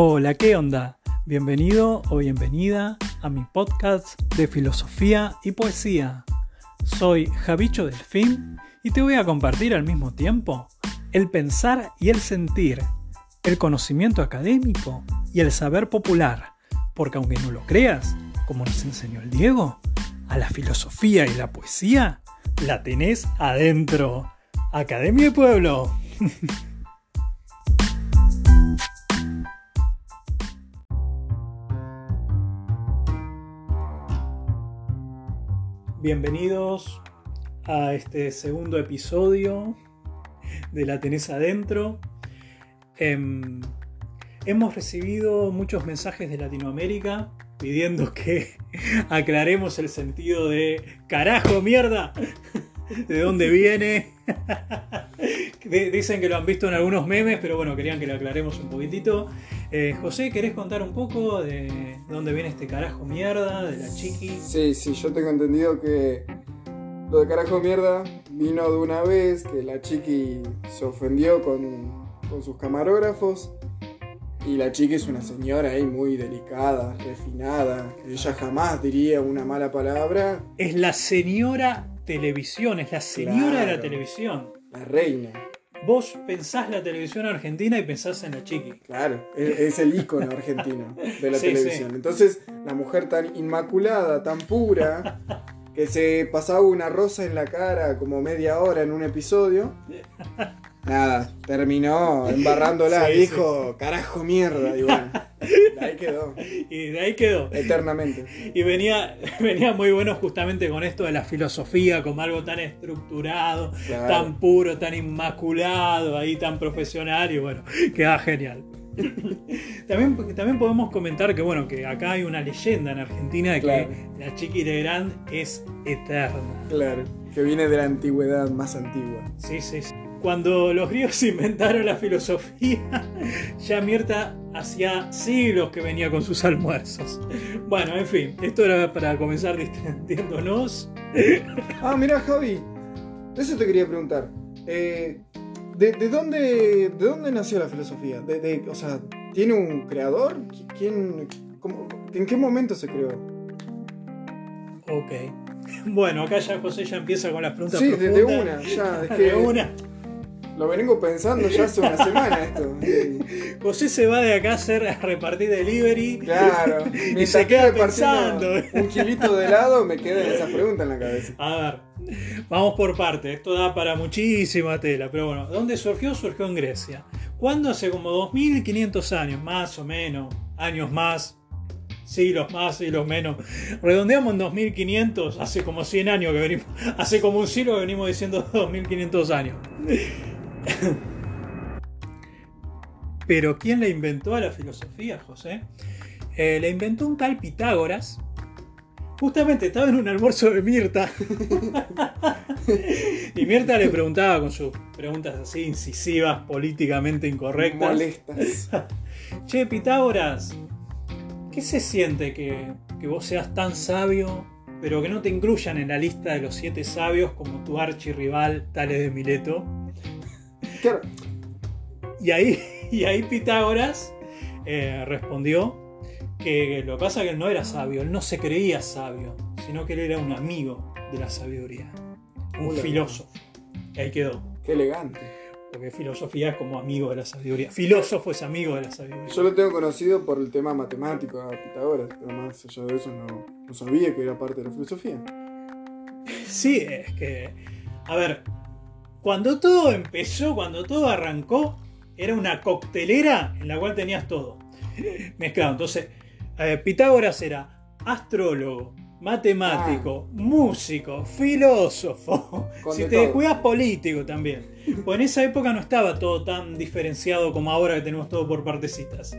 Hola, ¿qué onda? Bienvenido o bienvenida a mi podcast de filosofía y poesía. Soy Javicho Delfín y te voy a compartir al mismo tiempo el pensar y el sentir, el conocimiento académico y el saber popular, porque aunque no lo creas, como nos enseñó el Diego, a la filosofía y la poesía la tenés adentro. Academia y Pueblo. Bienvenidos a este segundo episodio de La Tenés Adentro. Em, hemos recibido muchos mensajes de Latinoamérica pidiendo que aclaremos el sentido de carajo, mierda, de dónde viene. Dicen que lo han visto en algunos memes, pero bueno, querían que lo aclaremos un poquitito. Eh, José, ¿querés contar un poco de dónde viene este carajo mierda, de la chiqui? Sí, sí, yo tengo entendido que lo de carajo mierda vino de una vez que la chiqui se ofendió con, con sus camarógrafos y la chica es una señora ahí muy delicada, refinada, ella jamás diría una mala palabra. Es la señora televisión, es la señora de la televisión. La reina. Vos pensás la televisión argentina y pensás en la chiqui. Claro, es, el ícono argentino de la televisión. Entonces, la mujer tan inmaculada, tan pura, que se pasaba una rosa en la cara como media hora en un episodio. Nada, terminó embarrándola, dijo, carajo mierda, y bueno, de ahí quedó. Y de ahí quedó. Eternamente. Y venía, venía muy bueno justamente con esto de la filosofía, como algo tan estructurado, tan puro, tan inmaculado, ahí tan profesional, y bueno, queda genial. también, también podemos comentar que bueno, que acá hay una leyenda en Argentina de que la Chiqui Legrand es eterna. Claro, que viene de la antigüedad más antigua. Sí, sí, sí. Cuando los griegos inventaron la filosofía, ya Mirta hacía siglos que venía con sus almuerzos. Bueno, en fin, esto era para comenzar distendiéndonos. Ah, mira, Javi, eso te quería preguntar. Eh, ¿de, dónde, ¿De dónde nació la filosofía? De, o sea, ¿tiene un creador? ¿Quién, ¿En qué momento se creó? Ok. Bueno, acá ya José ya empieza con las preguntas. Sí, desde una, ya. de una. Lo vengo pensando ya hace una semana esto. José se va de acá a, hacer, a repartir delivery. Claro. Y se queda pensando. Un kilito de helado me queda esa pregunta en la cabeza. A ver, vamos por parte. Esto da para muchísima tela. Pero bueno, ¿dónde surgió? Surgió en Grecia. ¿Cuándo? Hace como 2500 años, más o menos. Años más, siglos más, siglos menos. Redondeamos en 2500, hace como 100 años que venimos, hace como un siglo que venimos diciendo 2500 años. Pero ¿quién le inventó a la filosofía, José? Eh, le inventó un tal Pitágoras. Justamente estaba en un almuerzo de Mirta. y Mirta le preguntaba con sus preguntas así incisivas, políticamente incorrectas. Molestas. che, Pitágoras, ¿qué se siente que, que vos seas tan sabio, pero que no te incluyan en la lista de los siete sabios como tu archirrival Tales de Mileto? Y ahí, y ahí Pitágoras eh, respondió que lo que pasa es que él no era sabio, él no se creía sabio, sino que él era un amigo de la sabiduría, un filósofo. Y ahí quedó. Qué elegante. Porque filosofía es como amigo de la sabiduría. Filósofo es amigo de la sabiduría. Yo lo tengo conocido por el tema matemático a Pitágoras, pero más allá de eso no, no sabía que era parte de la filosofía. Sí, es que. A ver, cuando todo empezó, cuando todo arrancó, era una coctelera en la cual tenías todo mezclado. Entonces, eh, Pitágoras era astrólogo, matemático, ah. músico, filósofo, si te descuidas político también. Pues en esa época no estaba todo tan diferenciado como ahora que tenemos todo por partecitas.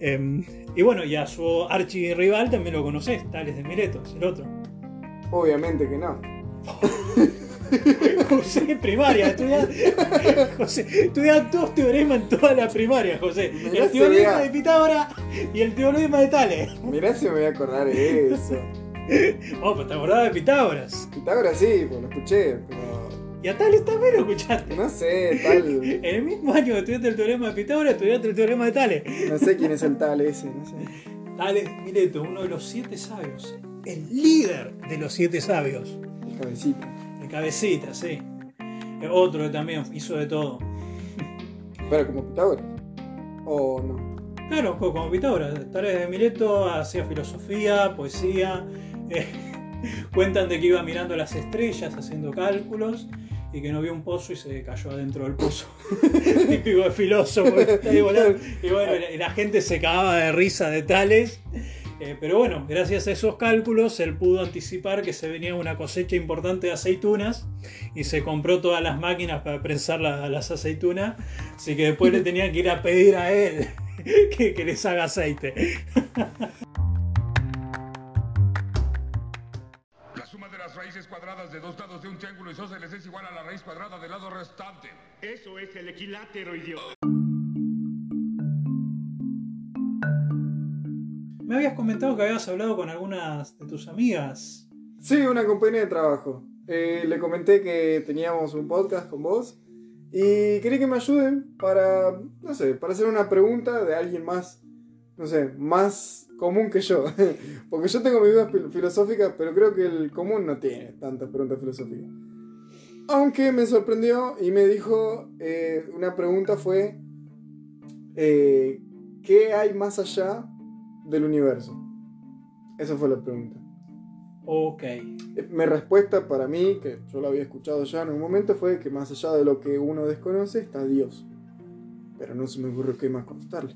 Em, y bueno, y a su archirrival también lo conoces, Tales de Miletos, el otro. Obviamente que no. José, primaria, estudias, José, dos teoremas en toda la primaria, José. el teorema de Pitágoras y el teorema de Tales. Mirá si me voy a acordar de eso. Oh, pues te acordabas de Pitágoras. Pitágoras sí, pues lo escuché, pero. Y a Tales también lo escuchaste. No sé, tal. En el mismo año que estudiaste el teorema de Pitágoras, estudiaste el teorema de Tales. No sé quién es el tal ese, no sé. Tales Mileto, uno de los siete sabios. El líder de los siete sabios. El cabecita. El cabecita, sí. Otro que también hizo de todo. Pero como Pitágoras. O no. Claro, co- como Pitágoras. Tales de Mileto hacía filosofía, poesía. eh, cuentan de que iba mirando las estrellas haciendo cálculos y que no vio un pozo y se cayó adentro del pozo. Típico de filósofo. Y bueno, y la gente se cagaba de risa de tales. Eh, pero bueno, gracias a esos cálculos él pudo anticipar que se venía una cosecha importante de aceitunas y se compró todas las máquinas para prensar la- las aceitunas. Así que después le tenían que ir a pedir a él que, que les haga aceite. La suma de las raíces cuadradas de dos lados de un triángulo isósceles es igual a la raíz cuadrada del lado restante. Eso es el equilátero, idiota. Me habías comentado que habías hablado con algunas de tus amigas. Sí, una compañía de trabajo. Eh, le comenté que teníamos un podcast con vos y quería que me ayuden para, no sé, para hacer una pregunta de alguien más, no sé, más común que yo. Porque yo tengo mis dudas fil- filosóficas, pero creo que el común no tiene tantas preguntas filosóficas. Aunque me sorprendió y me dijo, eh, una pregunta fue, eh, ¿qué hay más allá del universo? Esa fue la pregunta. Ok. Mi respuesta para mí, que yo lo había escuchado ya en un momento, fue que más allá de lo que uno desconoce está Dios. Pero no se me ocurre qué más contestarle.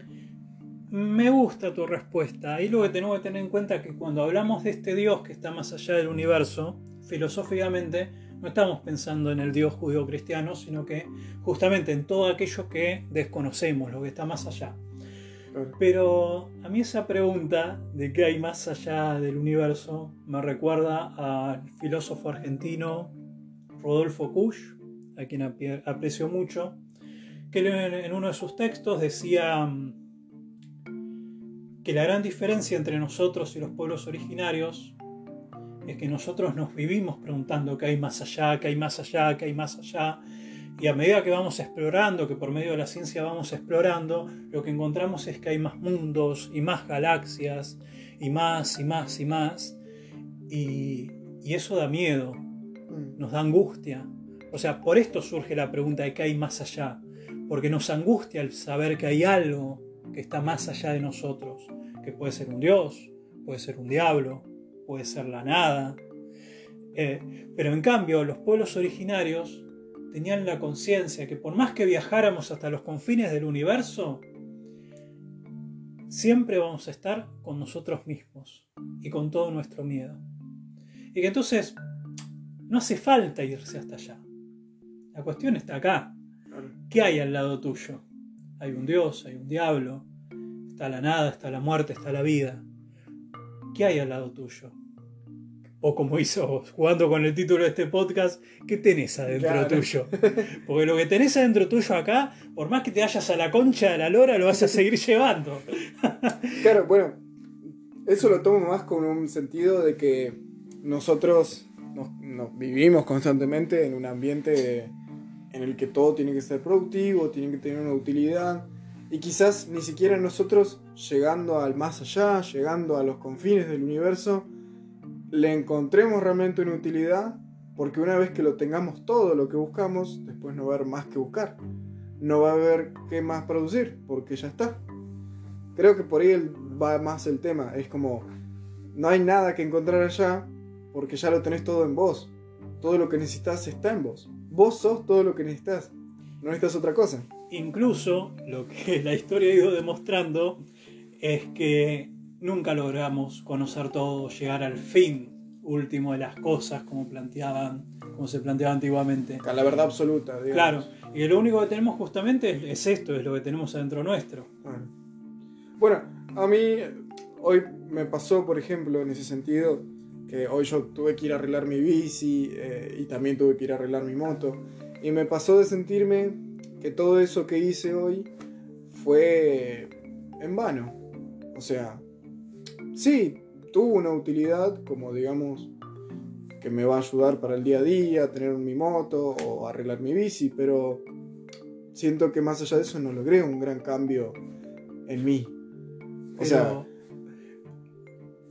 Me gusta tu respuesta. Ahí lo que tenemos que tener en cuenta es que cuando hablamos de este Dios que está más allá del universo, filosóficamente no estamos pensando en el Dios judío-cristiano, sino que justamente en todo aquello que desconocemos, lo que está más allá. Pero a mí esa pregunta de qué hay más allá del universo me recuerda al filósofo argentino Rodolfo Kusch, a quien aprecio mucho, que en uno de sus textos decía mm, que la gran diferencia entre nosotros y los pueblos originarios es que nosotros nos vivimos preguntando qué hay más allá, qué hay más allá, qué hay más allá, y a medida que vamos explorando, que por medio de la ciencia vamos explorando, lo que encontramos es que hay más mundos y más galaxias y más y más y más. Y, y eso da miedo, Mm, nos da angustia. O sea, por esto surge la pregunta de qué hay más allá. Porque nos angustia el saber que hay algo que está más allá de nosotros. Que puede ser un dios, puede ser un diablo, puede ser la nada. Eh, pero en cambio, los pueblos originarios tenían la conciencia que por más que viajáramos hasta los confines del universo, siempre vamos a estar con nosotros mismos y con todo nuestro miedo. Y que entonces no hace falta irse hasta allá. La cuestión está acá. ¿Qué hay al lado tuyo? Hay un Dios, hay un diablo, está la nada, está la muerte, está la vida. ¿Qué hay al lado tuyo? O como hizo jugando con el título de este podcast, ¿qué tenés adentro Claro. tuyo? Porque lo que tenés adentro tuyo acá, por más que te vayas a la concha de la lora, lo vas a seguir llevando. Claro, bueno, eso lo tomo más con un sentido de que nosotros nos, nos vivimos constantemente en un ambiente en el que todo tiene que ser productivo, tiene que tener una utilidad. Y quizás ni siquiera nosotros, llegando al más allá, llegando a los confines del universo, le encontremos realmente una utilidad, porque una vez que lo tengamos todo lo que buscamos, después no va a haber más que buscar. No va a haber qué más producir, porque ya está. Creo que por ahí va más el tema. Es como, no hay nada que encontrar allá, porque ya lo tenés todo en vos. Todo lo que necesitas está en vos. Vos sos todo lo que necesitas. No necesitas otra cosa. Incluso lo que la historia ha ido demostrando es que nunca logramos conocer todo, llegar al fin último de las cosas como planteaban, como se planteaba antiguamente. Con la verdad absoluta. digamos. Claro, y lo único que tenemos justamente es, es esto, es lo que tenemos adentro nuestro. Bueno. Bueno, a mí hoy me pasó, por ejemplo, en ese sentido, que hoy yo tuve que ir a arreglar mi bici eh, y también tuve que ir a arreglar mi moto. Y me pasó de sentirme que todo eso que hice hoy fue en vano. O sea, sí, tuvo una utilidad como, digamos, que me va a ayudar para el día a día, tener mi moto o arreglar mi bici, pero siento que más allá de eso no logré un gran cambio en mí. O sea,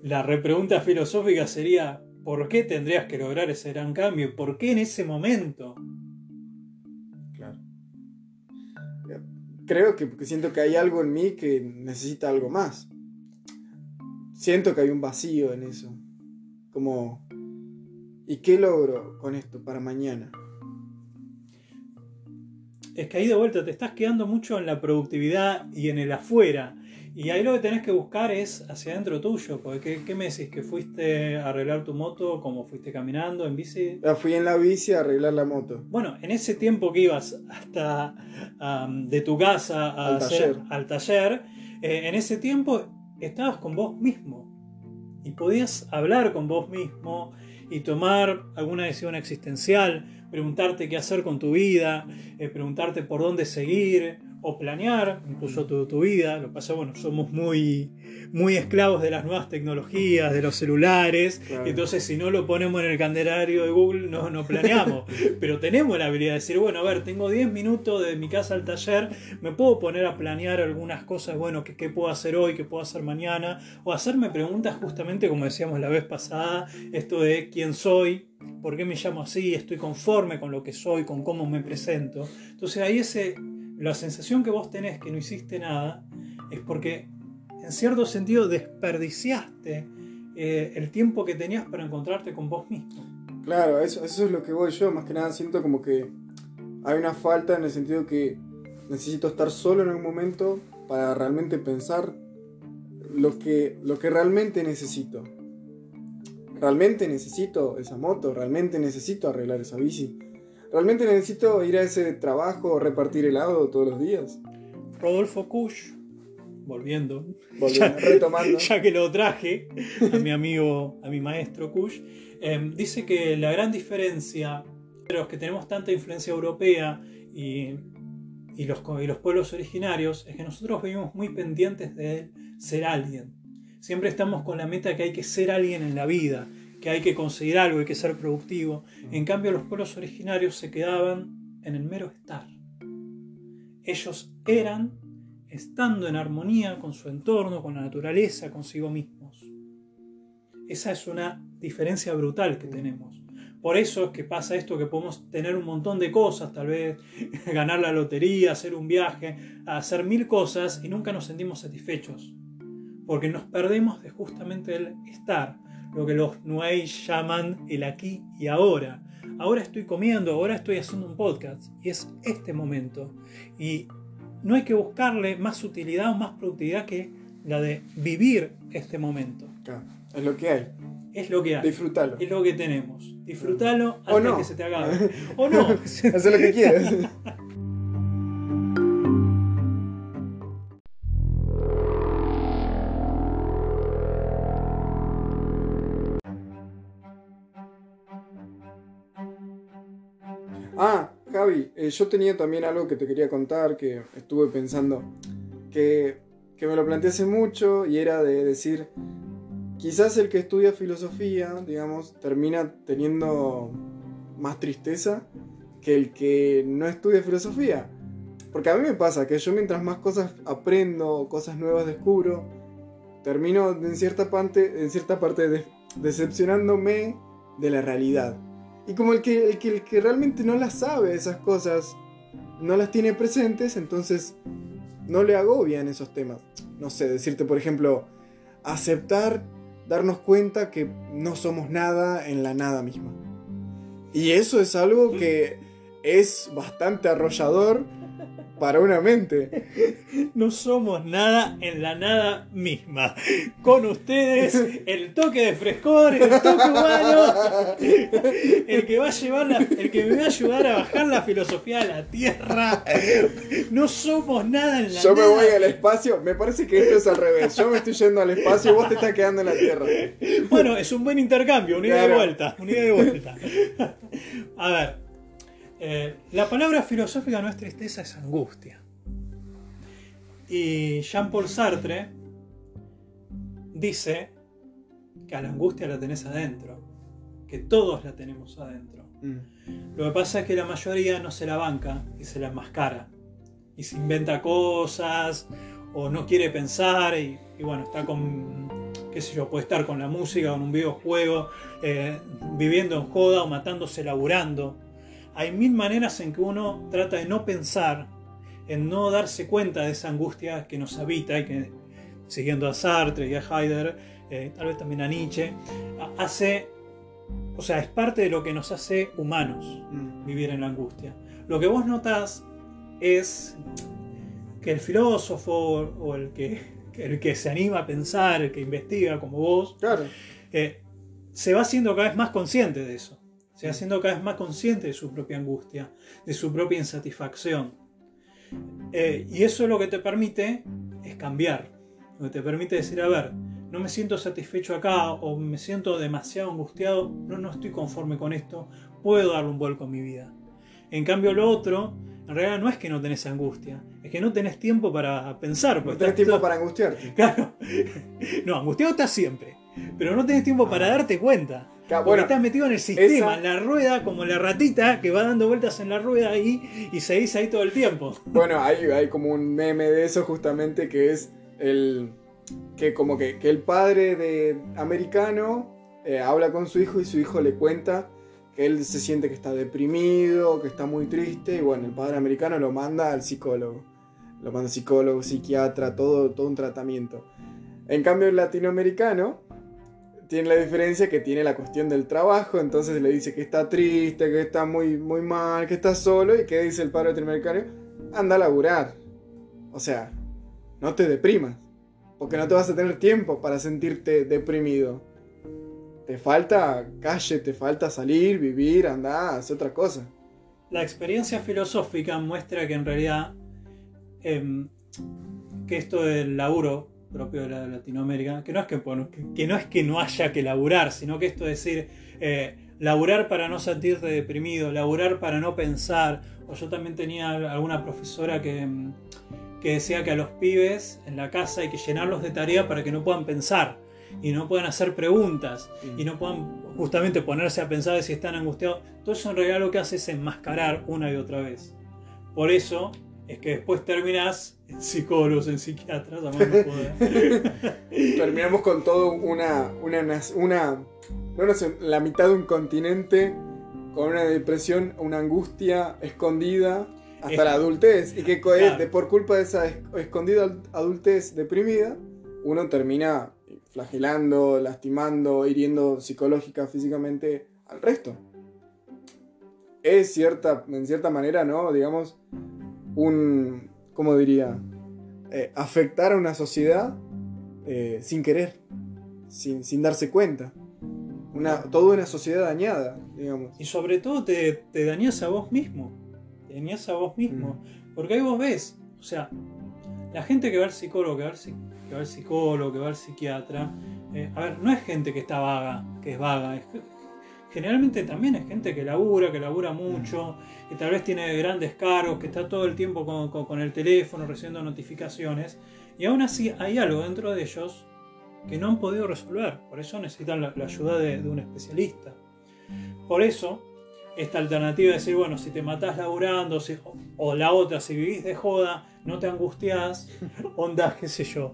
la repregunta filosófica sería, ¿por qué tendrías que lograr ese gran cambio? ¿Por qué en ese momento? Claro. Creo que porque siento que hay algo en mí que necesita algo más. Siento que hay un vacío en eso. Como, ¿y qué logro con esto para mañana? Es que ahí de vuelta te estás quedando mucho en la productividad y en el afuera. Y ahí lo que tenés que buscar es hacia adentro tuyo. Porque ¿qué, me decís? ¿Que fuiste a arreglar tu moto como fuiste caminando en bici? Ah, fui en la bici a arreglar la moto. Bueno, en ese tiempo que ibas hasta de tu casa al taller, al taller eh, en ese tiempo estabas con vos mismo. Y podías hablar con vos mismo y tomar alguna decisión existencial preguntarte qué hacer con tu vida, eh, preguntarte por dónde seguir o planear incluso tu, tu vida. Lo que pasa, bueno, somos muy, muy esclavos de las nuevas tecnologías, de los celulares, entonces si no lo ponemos en el candelario de Google no, no planeamos. Pero tenemos la habilidad de decir, bueno, a ver, tengo 10 minutos de mi casa al taller, me puedo poner a planear algunas cosas, bueno, qué, qué puedo hacer hoy, qué puedo hacer mañana, o hacerme preguntas justamente como decíamos la vez pasada, esto de quién soy, por qué me llamo así, estoy conforme con lo que soy, con cómo me presento. Entonces ahí ese, la sensación que vos tenés que no hiciste nada es porque en cierto sentido desperdiciaste eh, el tiempo que tenías para encontrarte con vos mismo. Claro, eso, eso es lo que voy yo, más que nada siento como que hay una falta en el sentido que necesito estar solo en un momento para realmente pensar lo que, lo que realmente necesito. Realmente necesito esa moto, realmente necesito arreglar esa bici, realmente necesito ir a ese trabajo o repartir helado todos los días. Rodolfo Kusch, volviendo, ya, retomando. ya que lo traje a mi amigo, a mi maestro Kusch, em, dice que la gran diferencia de los que tenemos tanta influencia europea y, y, los, y los pueblos originarios es que nosotros vivimos muy pendientes de ser alguien Siempre estamos con la meta que hay que ser alguien en la vida, que hay que conseguir algo, hay que ser productivo. En cambio, los pueblos originarios se quedaban en el mero estar. Ellos eran estando en armonía con su entorno, con la naturaleza, consigo mismos. Esa es una diferencia brutal que tenemos. Por eso es que pasa esto que podemos tener un montón de cosas, tal vez ganar la lotería, hacer un viaje, hacer mil cosas y nunca nos sentimos satisfechos porque nos perdemos de justamente el estar, lo que los Nuei llaman el aquí y ahora. Ahora estoy comiendo, ahora estoy haciendo un podcast y es este momento. Y no hay que buscarle más utilidad o más productividad que la de vivir este momento. es lo que hay. Es lo que hay. Disfrútalo. Es lo que tenemos. Disfrútalo antes de que se te acabe. o no. Haz lo que quieras. Eh, yo tenía también algo que te quería contar, que estuve pensando, que, me lo planteé hace mucho y era de decir, quizás el que estudia filosofía, digamos, termina teniendo más tristeza que el que no estudia filosofía. Porque a mí me pasa que yo mientras más cosas aprendo, cosas nuevas descubro, termino en cierta parte, en cierta parte decepcionándome de la realidad. Y como el que, el que, el que realmente no las sabe esas cosas, no las tiene presentes, entonces no le agobian esos temas. No sé, decirte, por ejemplo, aceptar, darnos cuenta que no somos nada en la nada misma. Y eso es algo que es bastante arrollador para una mente. No somos nada en la nada misma. Con ustedes, el toque de frescor, el toque humano, el que va a llevar el que me va a ayudar a bajar la filosofía de la Tierra. No somos nada en la Yo me voy al espacio, me parece que esto es al revés. Yo me estoy yendo al espacio y vos te estás quedando en la Tierra. Bueno, es un buen intercambio, unida de vuelta, unida de vuelta. A ver, eh, la palabra filosófica no es tristeza, es angustia. Y Jean-Paul Sartre dice que a la angustia la tenés adentro. que todos la tenemos adentro. Mm. Lo que pasa es que la mayoría no se la banca y se la enmascara. Y se inventa cosas o no quiere pensar y, y bueno, está con, qué sé yo, puede estar con la música, con un videojuego, eh, viviendo en joda o matándose laburando. Hay mil maneras en que uno trata de no pensar, en no darse cuenta de esa angustia que nos habita y que, siguiendo a Sartre y a Heidegger, eh, tal vez también a Nietzsche, hace, o sea, es parte de lo que nos hace humanos Mm. vivir en la angustia. Lo que vos notás es que el filósofo o el que, el que se anima a pensar, el que investiga como vos, Claro. eh, se va haciendo cada vez más consciente de eso. Se va haciendo cada vez más consciente de su propia angustia, de su propia insatisfacción. Eh, y eso lo que te permite es cambiar. Lo que te permite decir, a ver, no me siento satisfecho acá o me siento demasiado angustiado, no, no estoy conforme con esto, puedo darle un vuelco a mi vida. En cambio lo otro, en realidad no es que no tenés angustia, es que no tenés tiempo para pensar. No tenés tiempo todo- para angustiarte. Claro. No, angustiado estás siempre. Pero no tenés tiempo para darte cuenta. Porque Bueno, estás metido en el sistema, esa- en la rueda, como la ratita que va dando vueltas en la rueda ahí y seguís ahí todo el tiempo. Bueno, hay, hay como un meme de eso justamente que es el que como que, que el padre de americano eh, habla con su hijo y su hijo le cuenta que él se siente que está deprimido, que está muy triste y bueno, el padre americano lo manda al psicólogo. Lo manda al psicólogo, psiquiatra, todo, todo un tratamiento. En cambio el latinoamericano tiene la diferencia que tiene la cuestión del trabajo, entonces le dice que está triste, que está muy, muy mal, que está solo y que dice el padre latinoamericano, anda a laburar. O sea, no te deprimas, porque no te vas a tener tiempo para sentirte deprimido. Te falta calle, te falta salir, vivir, andar, hacer otra cosa. La experiencia filosófica muestra que en realidad em, que esto del laburo propio de la Latinoamérica, que no es que, que, no es que no haya que laburar, sino que esto es decir, eh, laburar para no sentirte deprimido, laburar para no pensar. O yo también tenía alguna profesora que, em, que decía que a los pibes en la casa hay que llenarlos de tarea para que no puedan pensar y no puedan hacer preguntas y no puedan justamente ponerse a pensar de si están angustiados. Todo eso en realidad que hace es enmascarar una y otra vez. Por eso es que después terminás en psicólogos, en psiquiatras, a más no poder. Terminamos con todo una, una, una, no sé, la mitad de un continente con una depresión, una angustia escondida hasta Es- la adultez y que Claro. de- por culpa de esa es- escondida adultez deprimida, uno termina flagelando, lastimando, hiriendo psicológica, físicamente al resto. Es cierta, en cierta manera, ¿no? Digamos, un, ¿cómo diría? Eh, afectar a una sociedad eh, sin querer, sin, sin darse cuenta. Una, toda una sociedad dañada, digamos. Y sobre todo te, te dañas a vos mismo. Te dañas a vos mismo. Porque ahí vos ves, o sea, la gente que va al psicólogo, que va al, que va al psicólogo, que va al psiquiatra, eh, a ver, no es gente que está vaga, que es vaga, es generalmente también es gente que labura, que labura mucho, que tal vez tiene grandes cargos, que está todo el tiempo con, con- con el teléfono recibiendo notificaciones, y aún así hay algo dentro de ellos que no han podido resolver, por eso necesitan la, la ayuda de, de un especialista. Por eso, esta alternativa de decir, bueno, si te matás laburando, si- o, la otra, si vivís de joda, no te angustiás, onda, qué sé yo,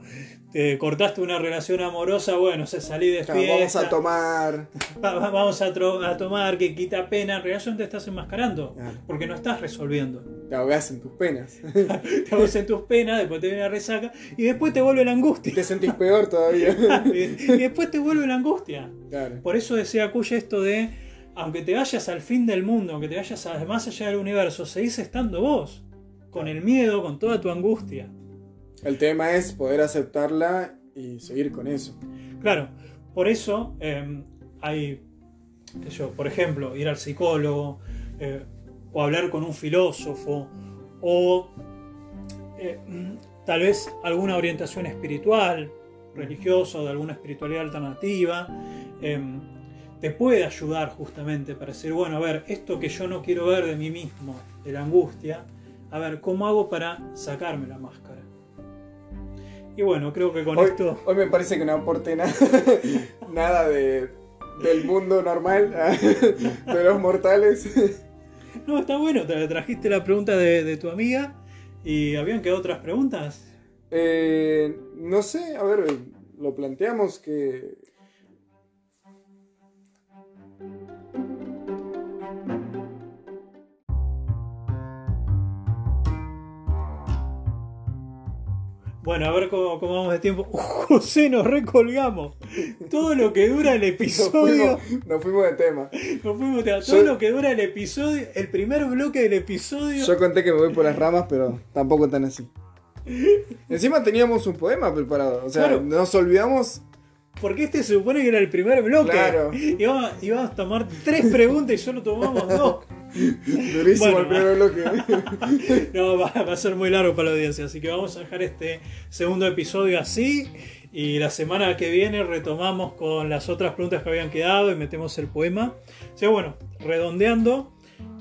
te cortaste una relación amorosa, bueno, se salí de fiesta, vamos a tomar. va- va- vamos a, a tomar, que quita pena, en realidad te estás enmascarando, Claro. porque no estás resolviendo. Te ahogás en tus penas. Te vas en tus penas, después te viene la resaca, y después te vuelve la angustia. Te sentís peor todavía. y después te vuelve la angustia. Claro. Por eso decía Cuya esto de, aunque te vayas al fin del mundo, aunque te vayas más allá del universo, seguís estando vos, con el miedo, con toda tu angustia. El tema es poder aceptarla y seguir con eso. Claro, por eso eh, hay, qué sé yo, por ejemplo, ir al psicólogo, eh, o hablar con un filósofo, o eh, tal vez alguna orientación espiritual, religiosa o de alguna espiritualidad alternativa, eh, te puede ayudar justamente para decir, bueno, a ver, esto que yo no quiero ver de mí mismo, de la angustia, a ver, ¿cómo hago para sacarme la máscara? Y bueno, creo que con Hoy, esto... hoy me parece que no aporté nada, nada de, del mundo normal, de los mortales. No, está bueno, te trajiste la pregunta de, de tu amiga y habían quedado otras preguntas. Eh, no sé, a ver, lo planteamos que... Bueno, a ver cómo, cómo vamos de tiempo. José, nos recolgamos. Todo lo que dura el Nos episodio. fuimos, nos fuimos de tema. Nos fuimos de- todo Yo- lo que dura el episodio, el primer bloque del episodio. Yo conté que me voy por las ramas, pero tampoco tan así. Encima teníamos un poema preparado, o sea, Claro. nos olvidamos Porque este se supone que era el primer bloque. Claro. Íbamos, íbamos a tomar tres preguntas y solo tomamos dos. durísimo Bueno, el primer bloque. No, va, va a ser muy largo para la audiencia, así que vamos a dejar este segundo episodio así. Y la semana que viene retomamos con las otras preguntas que habían quedado y metemos el poema. O sea, bueno, redondeando,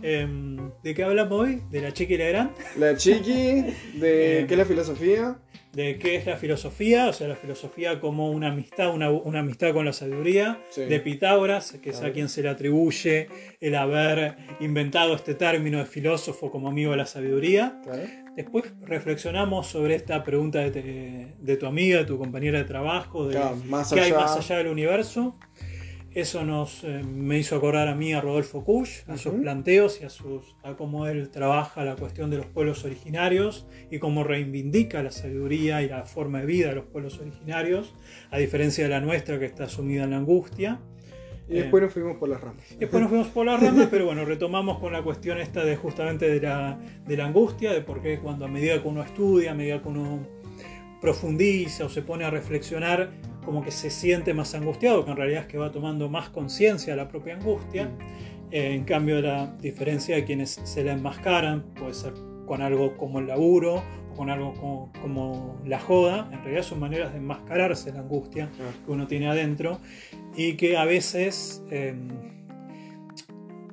em, ¿de qué hablamos hoy? De la chica y la gran, La chiqui, de Eh. qué es la filosofía. De qué es la filosofía, o sea, la filosofía como una amistad, una, una amistad con la sabiduría, Sí. de Pitágoras, que es a quien se le atribuye el haber inventado este término de filósofo como amigo de la sabiduría. Claro. Después reflexionamos sobre esta pregunta de, te- de tu amiga, de tu compañera de trabajo, de Claro, más qué hay más allá del universo. Eso nos eh, me hizo acordar a mí a Rodolfo Kusch, a sus planteos y a, sus, a cómo él trabaja la cuestión de los pueblos originarios y cómo reivindica la sabiduría y la forma de vida de los pueblos originarios, a diferencia de la nuestra que está sumida en la angustia. Y después nos fuimos por las ramas. Después nos fuimos por las ramas, pero bueno, retomamos con la cuestión esta de justamente de la, de la angustia, de por qué cuando a medida que uno estudia, a medida que uno profundiza o se pone a reflexionar, como que se siente más angustiado, que en realidad es que va tomando más conciencia de la propia angustia. Eh, en cambio, la diferencia de quienes se la enmascaran puede ser con algo como el laburo o con algo como, como la joda, en realidad son maneras de enmascararse la angustia que uno tiene adentro y que a veces eh,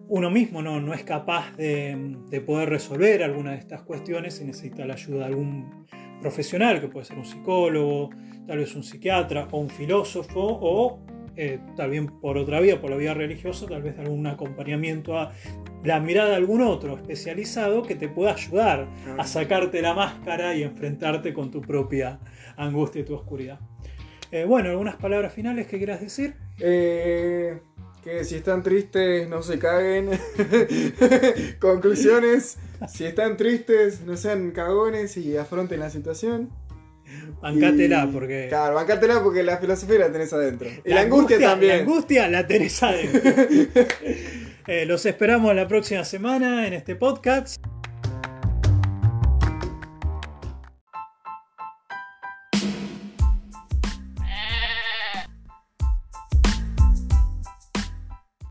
uno mismo no, no es capaz de, de poder resolver alguna de estas cuestiones y necesita la ayuda de algún profesional, que puede ser un psicólogo, tal vez un psiquiatra o un filósofo o eh, tal vez por otra vía, por la vía religiosa, tal vez algún acompañamiento a la mirada de algún otro especializado que te pueda ayudar a sacarte la máscara y enfrentarte con tu propia angustia y tu oscuridad. Eh, bueno, algunas palabras finales que quieras decir. Eh, que si están tristes, no se caguen. Conclusiones. Si están tristes, no sean cagones y afronten la situación. Bancátela, Y- porque. Claro, bancátela porque la filosofía la tenés adentro. Y la, angustia, también. La angustia la tenés adentro. Eh, los esperamos la próxima semana en este podcast.